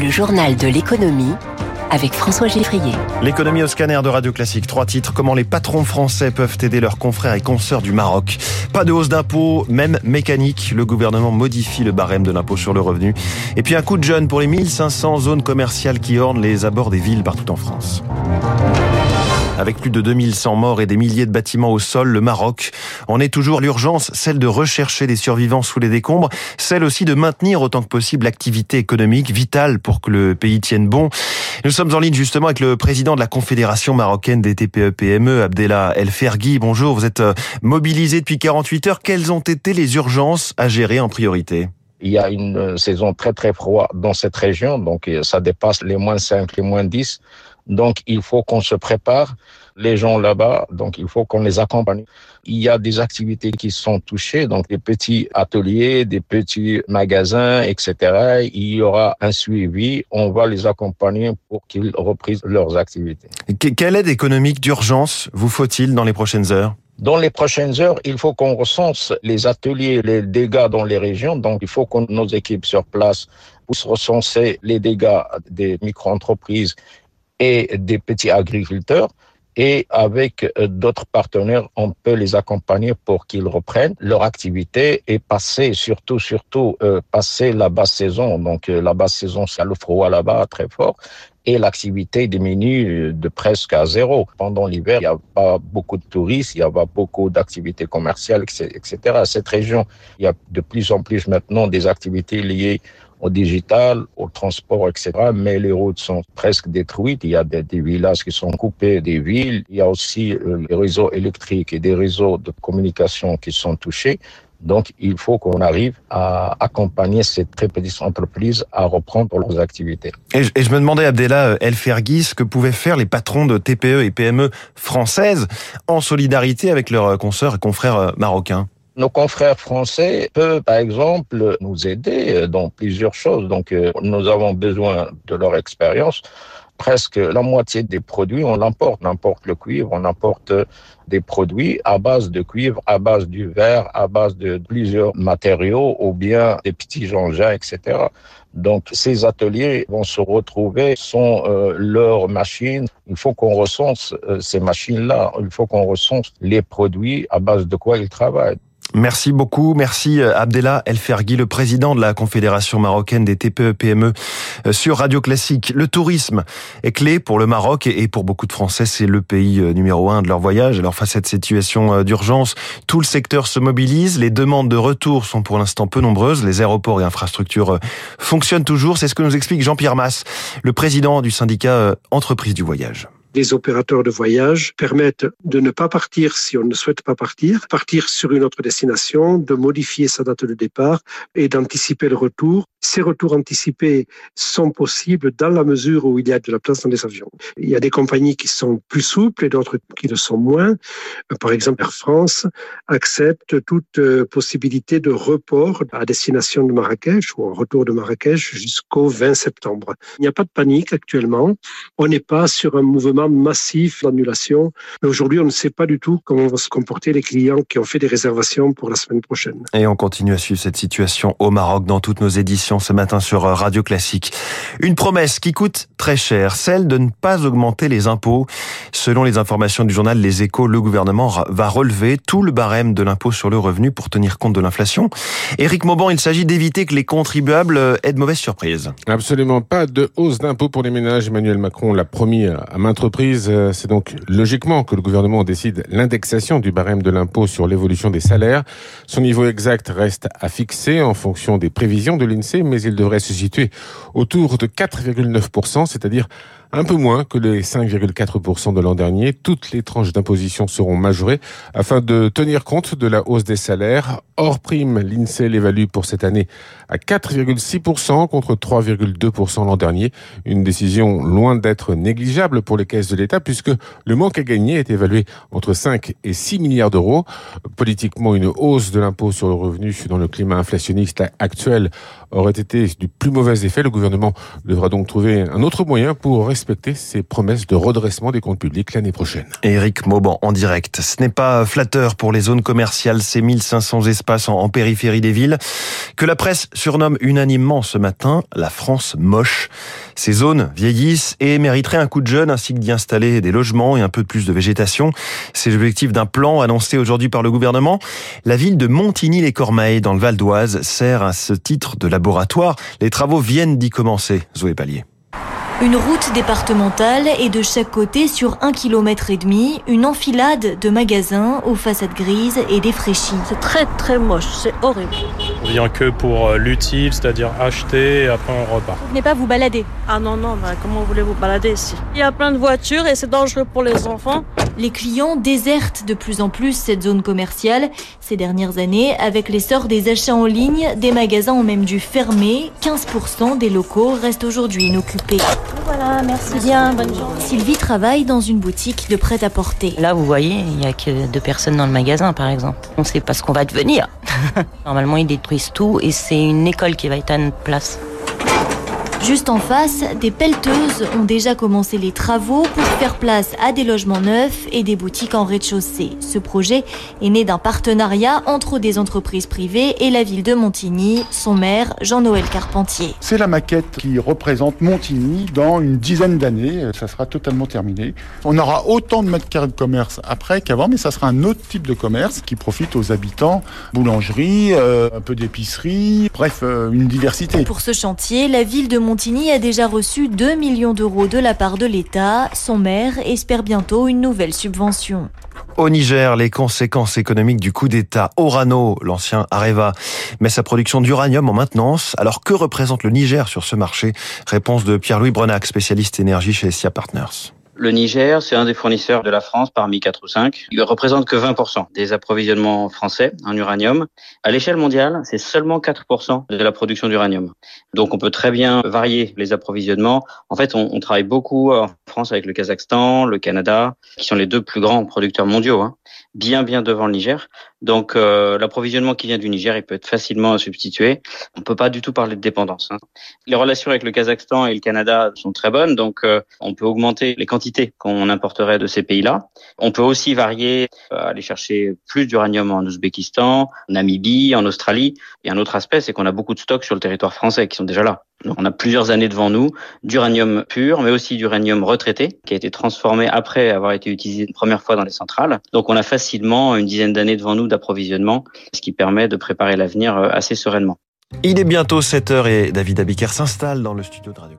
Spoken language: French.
Le journal de l'économie avec François Geffrier. L'économie au scanner de Radio Classique. Trois titres. Comment les patrons français peuvent aider leurs confrères et consoeurs du Maroc. Pas de hausse d'impôts, même mécanique. Le gouvernement modifie le barème de l'impôt sur le revenu. Et puis un coup de jeune pour les 1500 zones commerciales qui ornent les abords des villes partout en France. Avec plus de 2100 morts et des milliers de bâtiments au sol, le Maroc en est toujours l'urgence, celle de rechercher des survivants sous les décombres, celle aussi de maintenir autant que possible l'activité économique vitale pour que le pays tienne bon. Nous sommes en ligne justement avec le président de la Confédération marocaine des TPE-PME, Abdella El Fergui. Bonjour, vous êtes euh, mobilisé depuis 48 heures. Quelles ont été les urgences à gérer en priorité? Il y a une euh, saison très très froide dans cette région, donc euh, ça dépasse les moins 5, les moins 10. Donc, il faut qu'on se prépare. Les gens là-bas, donc il faut qu'on les accompagne. Il y a des activités qui sont touchées, donc des petits ateliers, des petits magasins, etc. Il y aura un suivi. On va les accompagner pour qu'ils reprennent leurs activités. Quelle aide économique d'urgence vous faut-il dans les prochaines heures? Dans les prochaines heures, il faut qu'on recense les ateliers, les dégâts dans les régions. Donc, il faut que nos équipes sur place puissent recenser les dégâts des micro-entreprises et des petits agriculteurs. Et avec euh, d'autres partenaires, on peut les accompagner pour qu'ils reprennent leur activité et passer, surtout, surtout, euh, passer la basse saison. Donc, euh, la basse saison, c'est le froid là-bas très fort et l'activité diminue de presque à zéro. Pendant l'hiver, il n'y a pas beaucoup de touristes, il n'y a pas beaucoup d'activités commerciales, etc. Cette région, il y a de plus en plus maintenant des activités liées au digital, au transport, etc. Mais les routes sont presque détruites. Il y a des, villages qui sont coupés des villes. Il y a aussi euh, les réseaux électriques et des réseaux de communication qui sont touchés. Donc, il faut qu'on arrive à accompagner ces très petites entreprises à reprendre leurs activités. Et je, me demandais, Abdella euh, El Fergui, ce que pouvaient faire les patrons de TPE et PME françaises en solidarité avec leurs consoeurs et confrères euh, marocains? Nos confrères français peuvent, par exemple, nous aider dans plusieurs choses. Donc, euh, nous avons besoin de leur expérience. Presque la moitié des produits, on l'importe. On importe le cuivre, on importe des produits à base de cuivre, à base du verre, à base de plusieurs matériaux ou bien des petits engins, etc. Donc, ces ateliers vont se retrouver sans euh, leurs machines. Il faut qu'on recense euh, ces machines-là. Il faut qu'on recense les produits à base de quoi ils travaillent. Merci beaucoup. Merci euh, Abdella Elfergui, le président de la Confédération marocaine des TPE-PME euh, sur Radio Classique. Le tourisme est clé pour le Maroc et pour beaucoup de Français, c'est le pays euh, numéro un de leur voyage. Alors face à cette situation d'urgence, tout le secteur se mobilise. Les demandes de retour sont pour l'instant peu nombreuses. Les aéroports et infrastructures fonctionnent toujours. C'est ce que nous explique Jean-Pierre Masse, le président du syndicat Entreprise du Voyage les opérateurs de voyage permettent de ne pas partir si on ne souhaite pas partir, partir sur une autre destination, de modifier sa date de départ et d'anticiper le retour. Ces retours anticipés sont possibles dans la mesure où il y a de la place dans les avions. Il y a des compagnies qui sont plus souples et d'autres qui le sont moins. Par exemple, Air France accepte toute euh, possibilité de report à destination de Marrakech ou en retour de Marrakech jusqu'au 20 septembre. Il n'y a pas de panique actuellement. On n'est pas sur un mouvement massif d'annulation. Mais aujourd'hui, on ne sait pas du tout comment vont se comporter les clients qui ont fait des réservations pour la semaine prochaine. Et on continue à suivre cette situation au Maroc dans toutes nos éditions ce matin sur Radio Classique. Une promesse qui coûte très cher, celle de ne pas augmenter les impôts. Selon les informations du journal Les Échos, le gouvernement va relever tout le barème de l'impôt sur le revenu pour tenir compte de l'inflation. Éric Mauban, il s'agit d'éviter que les contribuables aient de mauvaises surprises. Absolument pas de hausse d'impôt pour les ménages. Emmanuel Macron l'a promis à maintes euh, c'est donc logiquement que le gouvernement décide l'indexation du barème de l'impôt sur l'évolution des salaires. Son niveau exact reste à fixer en fonction des prévisions de l'INSEE, mais il devrait se situer autour de 4,9%, c'est-à-dire un peu moins que les 5,4% de l'an dernier. Toutes les tranches d'imposition seront majorées afin de tenir compte de la hausse des salaires. Hors prime, l'INSEE l'évalue pour cette année à 4,6% contre 3,2% l'an dernier. Une décision loin d'être négligeable pour les caisses de l'État puisque le manque à gagner est évalué entre 5 et 6 milliards d'euros. Politiquement, une hausse de l'impôt sur le revenu dans le climat inflationniste actuel aurait été du plus mauvais effet. Le gouvernement devra donc trouver un autre moyen pour respecter ses promesses de redressement des comptes publics l'année prochaine. Éric Mauban en direct. Ce n'est pas flatteur pour les zones commerciales, ces 1500 espaces en, périphérie des villes, que la presse surnomme unanimement ce matin la France moche. Ces zones vieillissent et mériteraient un coup de jeune ainsi que d'y installer des logements et un peu plus de végétation. C'est l'objectif d'un plan annoncé aujourd'hui par le gouvernement. La ville de Montigny-les-Cormeilles, dans le Val d'Oise, sert à ce titre de laboratoire. Les travaux viennent d'y commencer. Zoé Pallier. Une route départementale et de chaque côté sur un kilomètre et demi, une enfilade de magasins aux façades grises et défraîchies. C'est très très moche, c'est horrible. On vient que pour euh, l'utile, c'est-à-dire acheter et après on repart. Vous venez pas vous balader? Ah non, non, bah, comment voulez-vous balader ici? Il y a plein de voitures et c'est dangereux pour les enfants. Les clients désertent de plus en plus cette zone commerciale. Ces dernières années, avec l'essor des achats en ligne, des magasins ont même dû fermer. 15% des locaux restent aujourd'hui inoccupés. Voilà, merci bien, bonne journée. Sylvie travaille dans une boutique de prêt-à-porter. Là, vous voyez, il n'y a que deux personnes dans le magasin, par exemple. On ne sait pas ce qu'on va devenir. Normalement, ils détruisent tout et c'est une école qui va être à notre place. Juste en face, des pelleteuses ont déjà commencé les travaux pour faire place à des logements neufs et des boutiques en rez-de-chaussée. Ce projet est né d'un partenariat entre des entreprises privées et la ville de Montigny, son maire Jean-Noël Carpentier. C'est la maquette qui représente Montigny dans une dizaine d'années. Ça sera totalement terminé. On aura autant de mètres carrés de commerce après qu'avant, mais ça sera un autre type de commerce qui profite aux habitants. Boulangerie, euh, un peu d'épicerie, bref, euh, une diversité. Pour ce chantier, la ville de Montigny Montigny a déjà reçu 2 millions d'euros de la part de l'État. Son maire espère bientôt une nouvelle subvention. Au Niger, les conséquences économiques du coup d'État. Orano, l'ancien Areva, met sa production d'uranium en maintenance. Alors que représente le Niger sur ce marché? Réponse de Pierre-Louis Brenac, spécialiste énergie chez SIA Partners. Le Niger, c'est un des fournisseurs de la France parmi quatre ou cinq. Il représente que 20% des approvisionnements français en uranium. À l'échelle mondiale, c'est seulement 4% de la production d'uranium. Donc on peut très bien varier les approvisionnements. En fait, on, travaille beaucoup en France avec le Kazakhstan, le Canada, qui sont les deux plus grands producteurs mondiaux, hein, bien bien devant le Niger. Donc euh, l'approvisionnement qui vient du Niger, il peut être facilement substitué. On peut pas du tout parler de dépendance. Hein. Les relations avec le Kazakhstan et le Canada sont très bonnes, donc euh, on peut augmenter les quantités qu'on importerait de ces pays-là. On peut aussi varier, euh, aller chercher plus d'uranium en Ouzbékistan, en Namibie, en Australie. Et un autre aspect, c'est qu'on a beaucoup de stocks sur le territoire français qui sont déjà là. On a plusieurs années devant nous d'uranium pur, mais aussi d'uranium retraité, qui a été transformé après avoir été utilisé une première fois dans les centrales. Donc on a facilement une dizaine d'années devant nous d'approvisionnement, ce qui permet de préparer l'avenir euh, assez sereinement. Il est bientôt 7h et David Abiker s'installe dans le studio de Radio